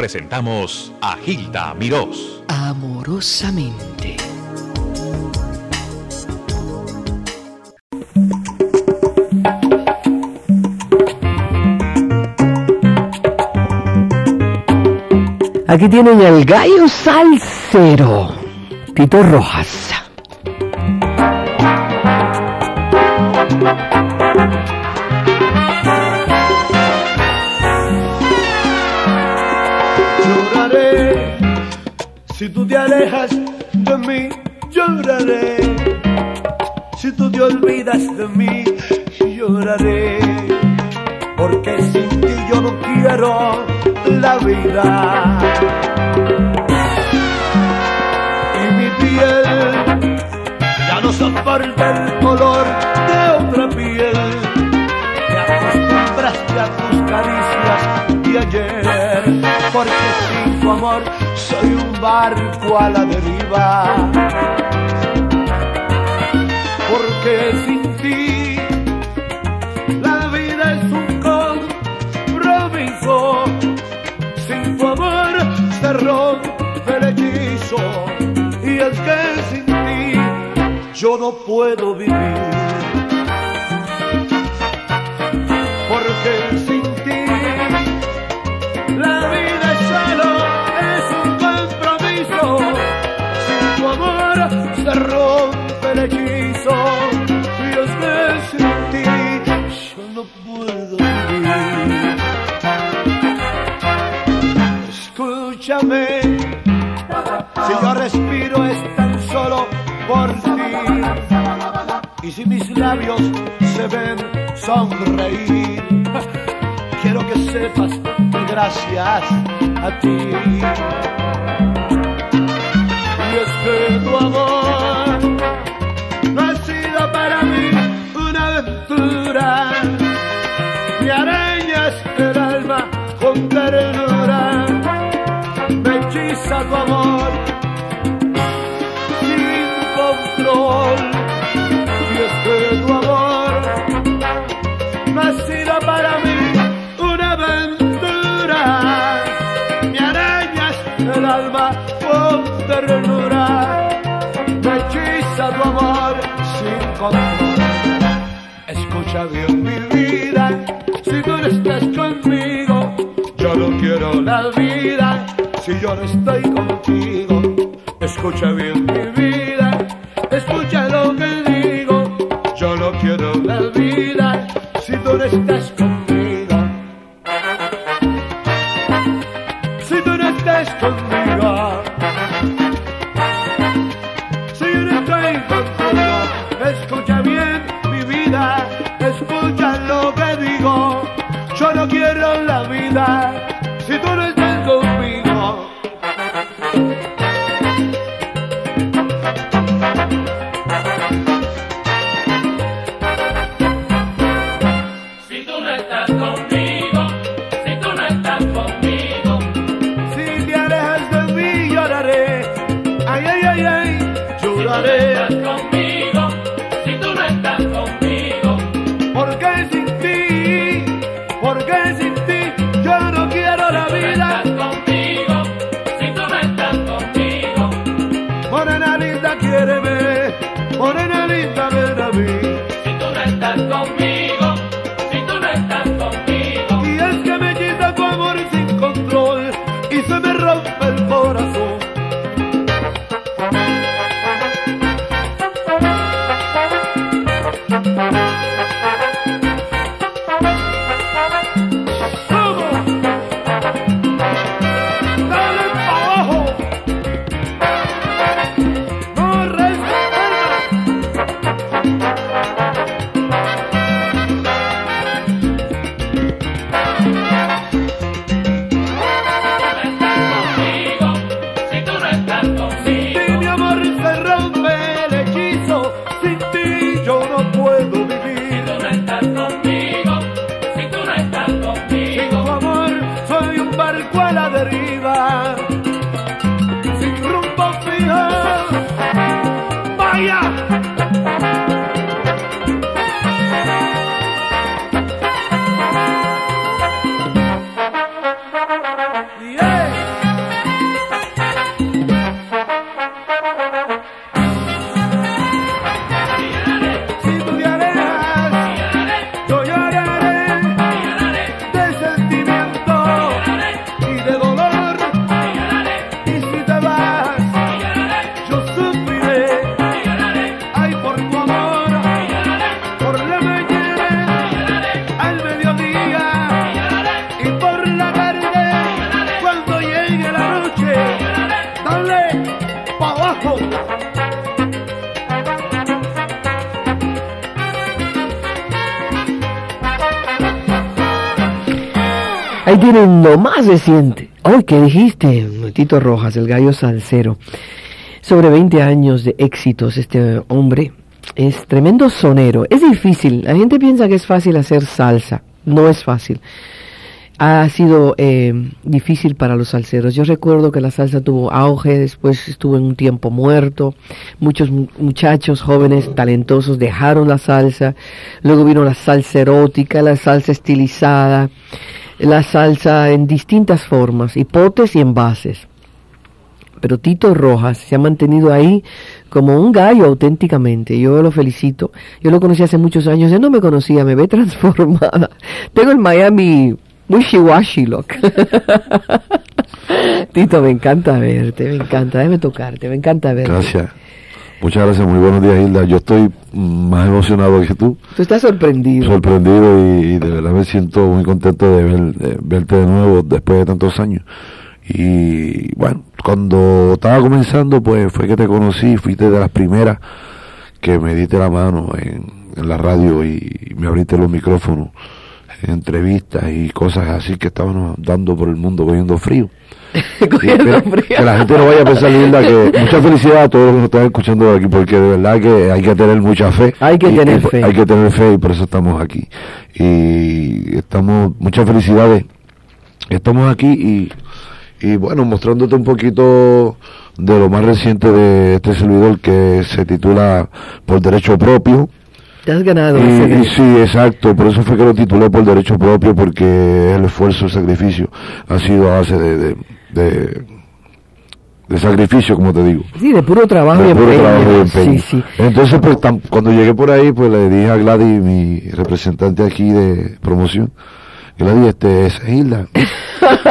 presentamos a Gilda Mirós. Amorosamente. Aquí tienen el gallo salsero, Tito Rojas. Te alejas de mí, lloraré. Si tú te olvidas de mí, lloraré. Porque sin ti yo no quiero la vida. Y mi piel ya no soporta el color de otra piel. Te acostumbraste a tus caricias de ayer, porque sin tu amor soy un barco a la deriva. Porque sin ti la vida es un compromiso. Sin tu amor se rompe el hechizo. Y es que sin ti yo no puedo vivir. Porque se rompe el hechizo. Y es que ti yo no puedo vivir. Escúchame, si yo respiro es tan solo por ti. Y si mis labios se ven sonreír, quiero que sepas gracias a ti. Tu amor sin control. Y es que tu amor no ha sido para mí una aventura. Me arañas el alma con ternura, me hechiza tu amor sin control. Escucha bien mi vida, si tú no estás conmigo, yo no quiero la vida, si yo no estoy contigo. Escucha bien si tú no estás conmigo, si tú no estás conmigo, Porque sin ti, porque sin ti yo no quiero la si tú no vida. estás conmigo, si tú no estás conmigo, Morena linda, quiéreme, morena linda, ven a mí. si tú no estás conmigo, si tú no estás conmigo, Y es que me quita tu amor sin control y se me rompe el corazón. Tienen lo más reciente. Hoy, ¿qué dijiste? Tito Rojas, el gallo salsero. Sobre 20 años de éxitos este hombre. Es tremendo sonero. Es difícil. La gente piensa que es fácil hacer salsa. No es fácil. Ha sido eh, difícil para los salseros. Yo recuerdo que la salsa tuvo auge, después estuvo en un tiempo muerto. Muchos mu- muchachos jóvenes talentosos dejaron la salsa. Luego vino la salsa erótica, la salsa estilizada, la salsa en distintas formas, hipotes y envases pero Tito Rojas se ha mantenido ahí como un gallo auténticamente. Yo lo felicito. Yo lo conocí hace muchos años. Él no me conocía, me ve transformada. Tengo el Miami wishy-washy look. Tito, me encanta verte, me encanta. Déjame tocarte, me encanta verte. Gracias. Muchas gracias, muy buenos días, Hilda. Yo estoy más emocionado que tú, Tú estás sorprendido. sorprendido y, y de verdad me siento muy contento de, ver- de verte de nuevo después de tantos años. Y bueno, cuando estaba comenzando, pues fue que te conocí, fuiste de las primeras que me diste la mano en, en la radio y me abriste los micrófonos entrevistas y cosas así que estábamos dando por el mundo cogiendo frío. Cogiendo que, frío. que la gente no vaya a pensar, Hilda, que mucha felicidad a todos los que nos están escuchando aquí, porque de verdad que hay que tener mucha fe. Hay que Y- tener y- fe. Hay que tener fe y por eso estamos aquí. Y estamos, muchas felicidades. Estamos aquí y, y bueno, mostrándote un poquito de lo más reciente de este servidor que se titula Por Derecho Propio. Te has ganado Y, sí, exacto, por eso fue que lo titulé por derecho propio, porque el esfuerzo, el sacrificio ha sido a base de, de, de, de sacrificio, como te digo. Sí, de puro trabajo y De puro empeño. trabajo y empeño. Sí, sí. Entonces, pues cuando llegué por ahí, pues le dije a Gladys, mi representante aquí de promoción, Gladys, este es Hilda.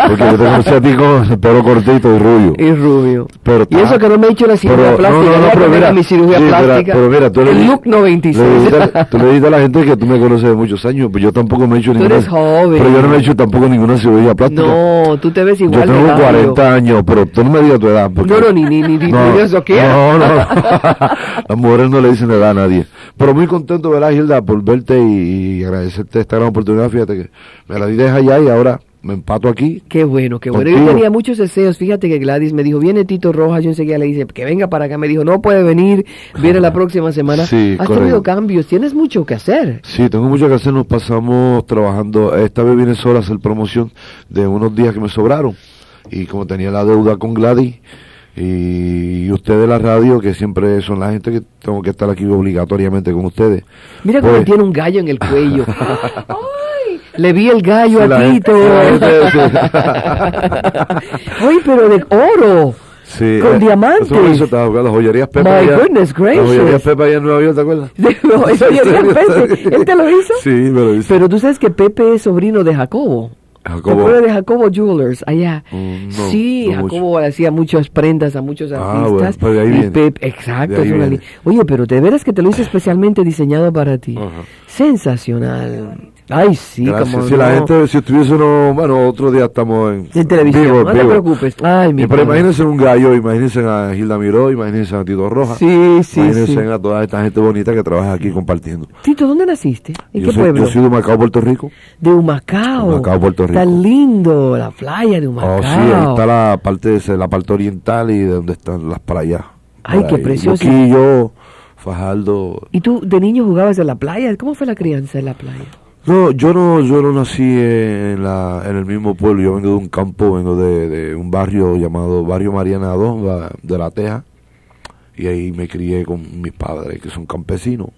Porque yo te conocí a ti con el pelo cortito y rubio. Y rubio. Pero y eso que no me he hecho la cirugía pero- plástica. no, no, no, pero mira, mi cirugía sí, pero- plástica. pero mira, tú el look 96. Le tú le dijiste a la gente que tú me conoces de muchos años, pero yo tampoco me he hecho Tú ninguna. eres joven. Pero yo no me he hecho tampoco ninguna cirugía plástica. No, tú te ves yo igual de tengo gallo. 40 años, pero tú no me digas tu edad. porque- No, no, ni, ni, ni, ni, no, ni eso quiera. no, no. Las mujeres no le dicen edad a nadie. Pero muy contento, ¿verdad, Gilda, por verte y, y agradecerte esta gran oportunidad. Fíjate que me la di allá y ahora me empato aquí. Qué bueno, qué bueno. Yo tenía muchos deseos. Fíjate que Gladys me dijo, viene Tito Rojas. Yo enseguida le dije, que venga para acá. Me dijo, no puede venir. Viene la próxima semana. Sí, Has correcto. tenido cambios. Tienes mucho que hacer. Sí, tengo mucho que hacer. Nos pasamos trabajando. Esta vez vine sola a hacer promoción de unos días que me sobraron. Y como tenía la deuda con Gladys y ustedes la radio, que siempre son la gente que tengo que estar aquí obligatoriamente con ustedes. Mira cómo Pues- tiene un gallo en el cuello. Le vi el gallo a Tito. ¡Ay, pero de oro! Sí, Con eh, diamantes. Eso, estaba jugando las joyerías Pepa. My allá- goodness gracious. Las joyerías Pepa allá en Nueva York, ¿te acuerdas? No, eso ya. ¿Él te lo hizo? Sí, me lo hizo. Pero tú sabes que Pepe es sobrino de Jacobo. ¿Te Jacobo. de Jacobo Jewelers allá? Mm, no, sí, no mucho. Jacobo hacía muchas prendas a muchos Ah, artistas. bueno, pues de ahí y viene. Pepe, exacto. De ahí Oye, pero de veras que te lo hice especialmente diseñado para ti. Ajá. Sensacional. Ay, sí, Gracias. como si la gente, si estuviese uno, bueno, otro día estamos en, En televisión, vivo, no te preocupes. Ay, mi Y pero imagínense un gallo, imagínense a Gilda Miró, imagínense a Tito Rojas. Sí, sí, imagínense sí. a toda esta gente bonita que trabaja aquí compartiendo. Tito, ¿dónde naciste? ¿En yo, qué soy, pueblo? yo soy de Macao, Puerto Rico. De Humacao. Humacao, Puerto Rico. Está lindo, la playa de Humacao. Oh, sí, ahí está la parte, de- la parte oriental y de donde están las playas. Ay, qué precioso. Luquillo, Fajardo. ¿Y tú de niño jugabas en la playa? ¿Cómo fue la crianza en la playa? No, yo no, yo no nací en, la, en el mismo pueblo. Yo vengo de un campo, vengo de, un barrio llamado Barrio Mariana 2, la- de La Teja. Y ahí me crié con mis padres, que son campesinos.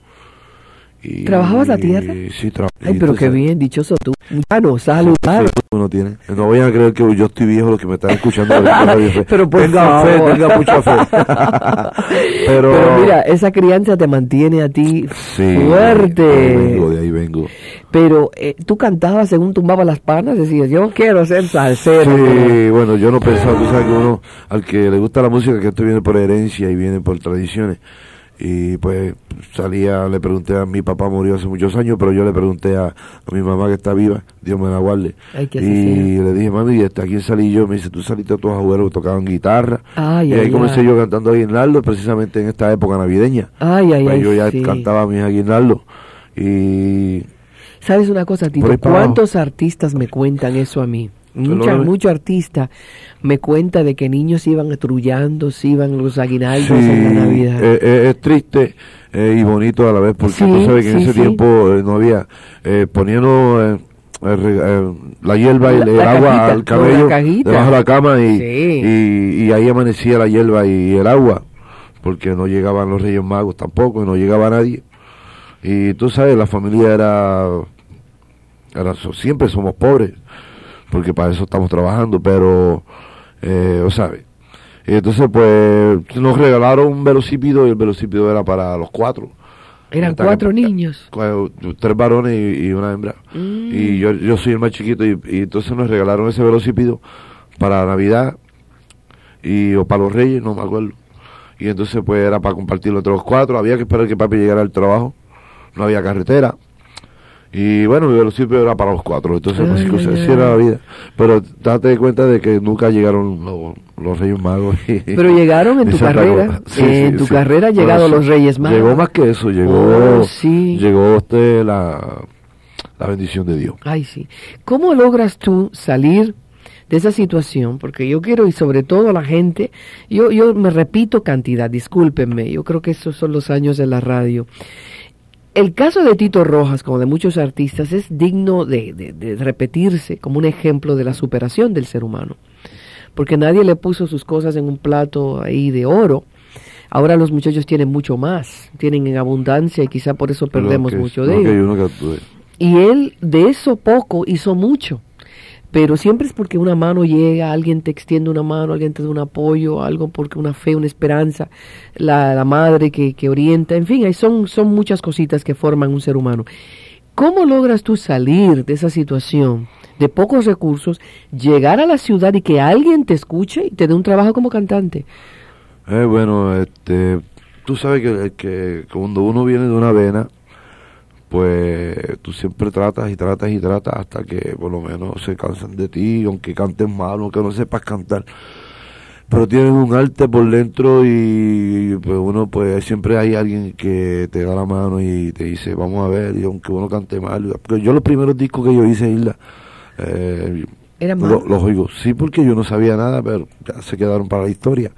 Y, ¿Trabajabas la tierra? Sí, trabajaba. Ay, pero qué bien, dichoso tú. Bueno, saludar. uno tiene. No vayan a creer que yo estoy viejo, los que me están escuchando. Pero por tengan fe, tengan mucha fe. pero, Pero mira, esa crianza te mantiene a ti sí, de ahí fuerte. vengo, de ahí vengo. Pero eh, tú cantabas según tumbabas las panas, decías, yo quiero ser salsero. Sí, bueno, yo no pensaba, tú sabes que uno, al que le gusta la música, que esto viene por herencia y viene por tradiciones. Y pues salía, le pregunté a mi papá, murió hace muchos años, pero yo le pregunté a, a mi mamá que está viva, Dios me la guarde. Ay, y le dije, mami, ¿y este, ¿a quién salí yo? Me dice, tú saliste a tus abuelos que tocaban guitarra. Ay, y ahí ay, comencé yo cantando aguinaldo, precisamente en esta época navideña. Ay, ay, Pues yo ya sí. cantaba mis aguinaldos. Y ¿Sabes una cosa, Tito? ¿Cuántos artistas me cuentan eso a mí? Mucha, mucho artista me cuenta de que niños iban trullando, se iban los aguinaldos en la Navidad. eh, eh, es triste eh, y bonito a la vez, porque Sí, tú sabes que en ese tiempo no había, poniendo la hierba y el la agua cajita, al cabello debajo de la cama y, y, y ahí amanecía la hierba y el agua, porque no llegaban los Reyes Magos tampoco, y no llegaba nadie. Y tú sabes, la familia era, era siempre somos pobres, porque para eso estamos trabajando, pero, eh, o sabes. Y entonces, pues, nos regalaron un velocípido y el velocípido era para los cuatro. Eran cuatro que- niños. Tres varones y, y una hembra. Mm. Y yo, yo soy el más chiquito y, y entonces nos regalaron ese velocípido para Navidad y o para los Reyes, no me acuerdo. Y entonces pues era para compartirlo entre los cuatro, había que esperar que papi llegara al trabajo, no había carretera. Y bueno, mi velocípedo era para los cuatro, entonces Ay, así, ay, así ay. era la vida. Pero date cuenta de que nunca llegaron los, los Reyes Magos. y- Pero llegaron en tu carrera. Sí, en tu sí. carrera han llegado los Reyes Magos. Llegó más que eso, llegó, Oh, sí. llegó usted la, la bendición de Dios. Ay, sí. ¿Cómo logras tú salir de esa situación? Porque yo quiero, y sobre todo la gente, yo, yo me repito cantidad, discúlpenme, yo creo que esos son los años de la radio. El caso de Tito Rojas, como de muchos artistas, es digno de, de- de repetirse como un ejemplo de la superación del ser humano. Porque nadie le puso sus cosas en un plato ahí de oro. Ahora los muchachos tienen mucho más, tienen en abundancia y quizá por eso perdemos que- mucho de ellos. Y él de eso poco hizo mucho. Pero siempre es porque una mano llega, alguien te extiende una mano, alguien te da un apoyo, algo porque una fe, una esperanza, la, la madre que, que orienta, en fin, son, son muchas cositas que forman un ser humano. ¿Cómo logras tú salir de esa situación de pocos recursos, llegar a la ciudad y que alguien te escuche y te dé un trabajo como cantante? Eh, bueno, este, tú sabes que, que cuando uno viene de una vena, pues tú siempre tratas y tratas y tratas hasta que por lo menos se cansan de ti, aunque cantes mal, aunque no sepas cantar. Pero tienes un arte por dentro y pues uno pues siempre hay alguien que te da la mano y te dice vamos a ver y aunque uno cante mal. Porque yo los primeros discos que yo hice, Hilda, eh, Era lo- mal. los oigo, sí, porque yo no sabía nada, pero ya se quedaron para la historia.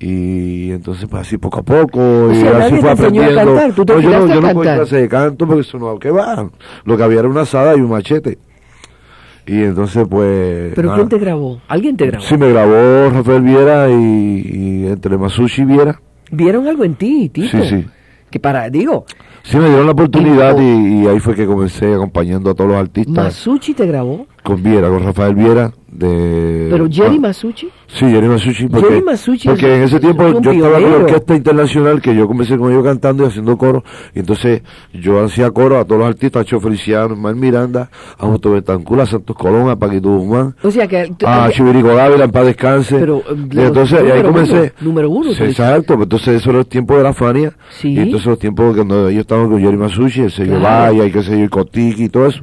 Y entonces, pues así poco a poco, y sea, así fue aprendiendo. cantar, tú te no, yo no, yo no cantar. clase de canto porque eso no, ¿qué va? Lo que había era una asada y un machete. Y entonces, pues. ¿Pero nada. quién te grabó? ¿Alguien te grabó? Sí, me grabó Rafael Viera y, y entre Masushi Viera. ¿Vieron algo en ti, Tito? Sí, sí. Que para, digo, Sí, me dieron la oportunidad Y- ahí fue que comencé acompañando a todos los artistas Masucci te grabó. Con Viera, con Rafael Viera. De, Pero Jerry ah, Masucci. Sí, Jerry Masucci. Porque, Jerry Masucci porque es- en ese es tiempo yo estaba con la orquesta internacional que yo comencé con ellos cantando y haciendo coro. Y entonces yo hacía coro a todos los artistas, a Cho Feliciano, Mar Miranda, a Justo Betancur, a Santos Colón, a Paquito Guzmán, O sea que... a eh, Chivirico Dávila, en paz descanse. Pero, eh, y entonces y ahí comencé. uno, número uno, exacto, pues entonces eso era el tiempo de la Fania. Sí. Y entonces los tiempos cuando ellos estaban con Jerry Masucci, el sello Claro. Vaya y qué sé yo, y Cotiqui y todo eso.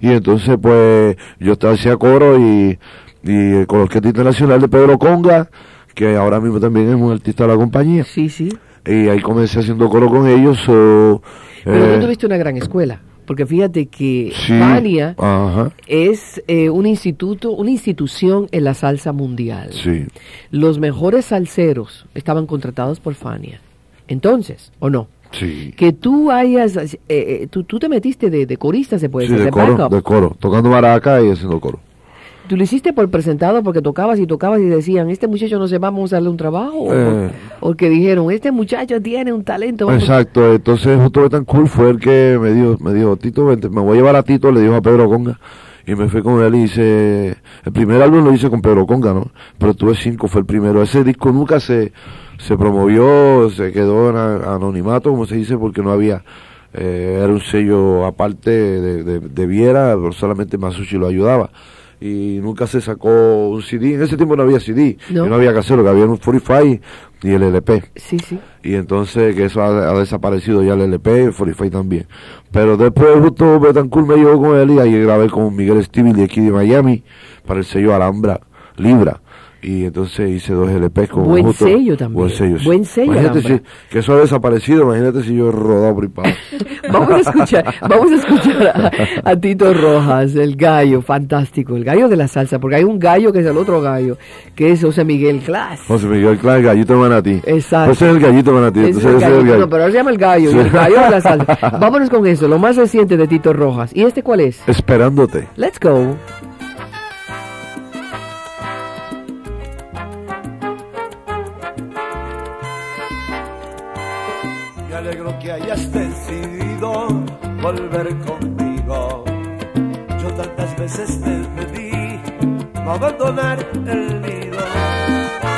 Y entonces pues yo estaba hacía coro y, y con la Orquesta Internacional de Pedro Conga, que ahora mismo también es un artista de la compañía. Sí, sí. Y ahí comencé haciendo coro con ellos. so, Pero eh, tú tuviste una gran escuela. Porque fíjate que sí, Fania Ajá, es eh, un instituto, una institución en la salsa mundial. sí. Los mejores salseros estaban contratados por Fania. Entonces, ¿o no? Sí. Que tú hayas, eh, eh, tú, tú te metiste de, de corista, se puede Sí, decir, de coro, backup. de coro, tocando maraca y haciendo coro. ¿Tú lo hiciste por presentado porque tocabas y tocabas y decían, este muchacho no se va, vamos a darle un trabajo? ¿O, Eh. o que dijeron, este muchacho tiene un talento? vamos- Exacto, entonces Justo Betancourt fue el que me dijo, me dijo, Tito, vente, me voy a llevar a Tito, le dijo a Pedro Conga, y me fui con él y hice, el primer álbum lo hice con Pedro Conga, ¿no? Pero tuve cinco, fue el primero, ese disco nunca se, se promovió, se quedó en anonimato, como se dice, porque no había, eh, era un sello aparte de, de, de Viera, pero solamente Masucci lo ayudaba. Y nunca se sacó un CD, en ese tiempo no había CD, No. y no había que hacerlo, que había un 45 y el LP. Sí, sí. Y entonces que eso ha, ha desaparecido ya el LP, el 45 también. Pero después justo Betancourt me llevó con él y ahí grabé con Miguel Stevie de aquí de Miami para el sello Alhambra, Libra. Y entonces hice dos LPs con Buen justo- sello también. Buen sello. Buen sello, Imagínate si, que eso ha desaparecido, imagínate si yo he rodado por. Vamos a escuchar, vamos a escuchar a, a Tito Rojas, el gallo, fantástico, el gallo de la salsa, porque hay un gallo que es el otro gallo, que es José Miguel Class. José Miguel Clark, gallito manatí. Exacto. Ese es el gallito manatí. Ese es entonces el es el gallo, no, pero ahora se llama el gallo, y Sí. el gallo de la salsa. Vámonos con eso, lo más reciente de Tito Rojas. ¿Y este cuál es? Esperándote. Let's go. Alegro que hayas decidido volver conmigo. Yo tantas veces te pedí no abandonar el nido.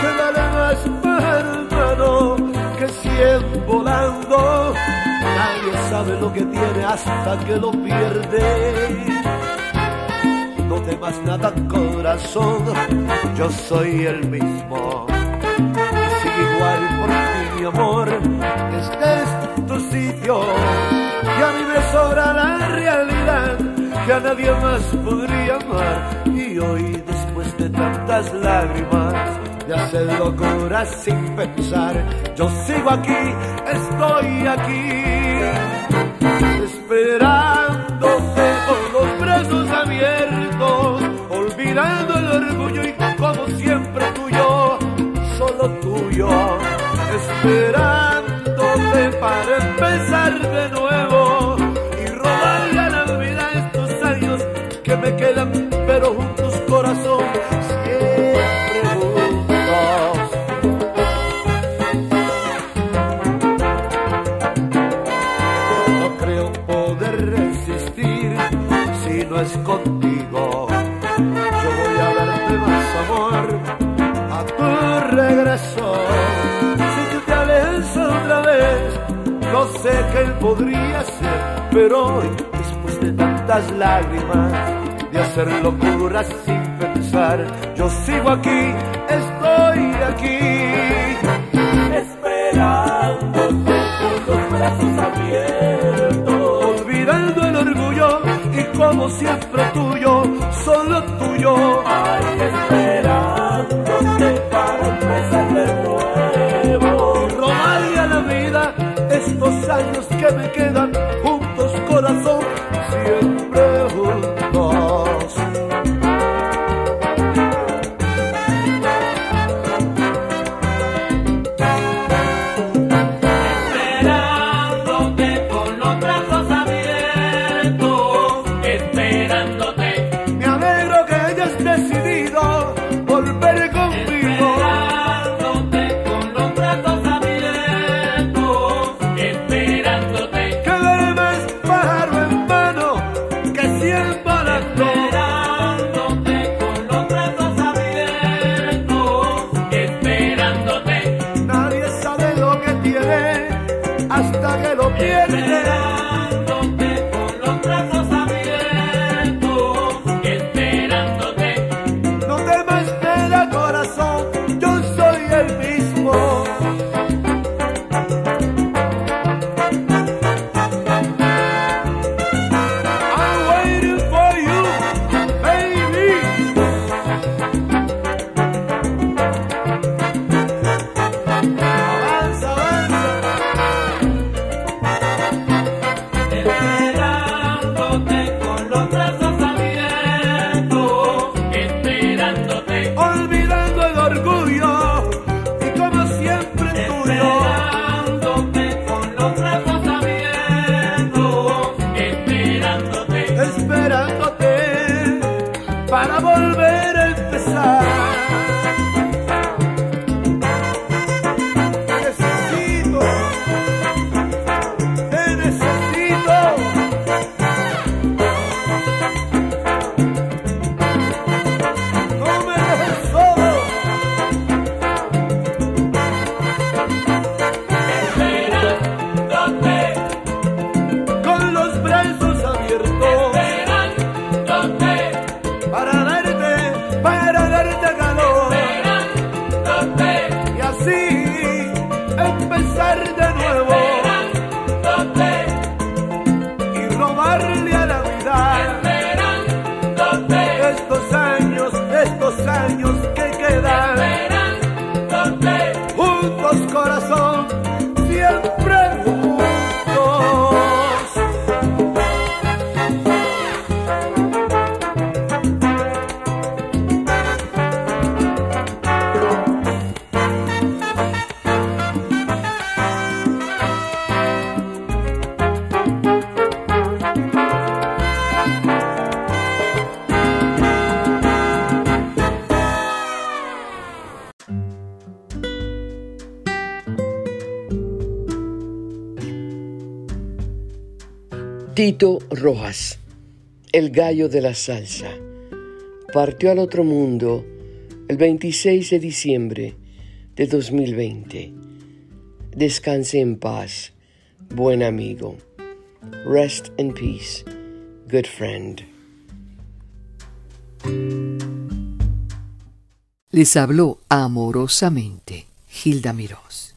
Que nada más hermano que siguen volando. Nadie sabe lo que tiene hasta que lo pierde. No temas nada corazón, yo soy el mismo sigue igual por ti, mi amor. Y a mí me sobra la realidad que a nadie más podría amar. Y hoy, después de tantas lágrimas, de hacer locuras sin pensar, yo sigo aquí, estoy aquí, esperándote con los brazos abiertos, olvidando el orgullo y como siempre tuyo, solo tuyo, esperándote para empezar de nuevo y robarle a la vida estos años que me quedan, pero juntos corazón, siempre juntos. No creo poder resistir si no es contigo. Yo voy a darte más amor a tu regreso. No sé qué podría ser, pero hoy, después de tantas lágrimas, de hacer locuras sin pensar, yo sigo aquí, estoy aquí. Esperándote con los brazos abiertos, olvidando el orgullo y como siempre tuyo, solo tuyo. Que me quedan Tito Rojas, el gallo de la salsa, partió al otro mundo el 26 de diciembre de 2020. Descanse en paz, buen amigo. Rest in peace, good friend. Les habló amorosamente Hilda Mirós.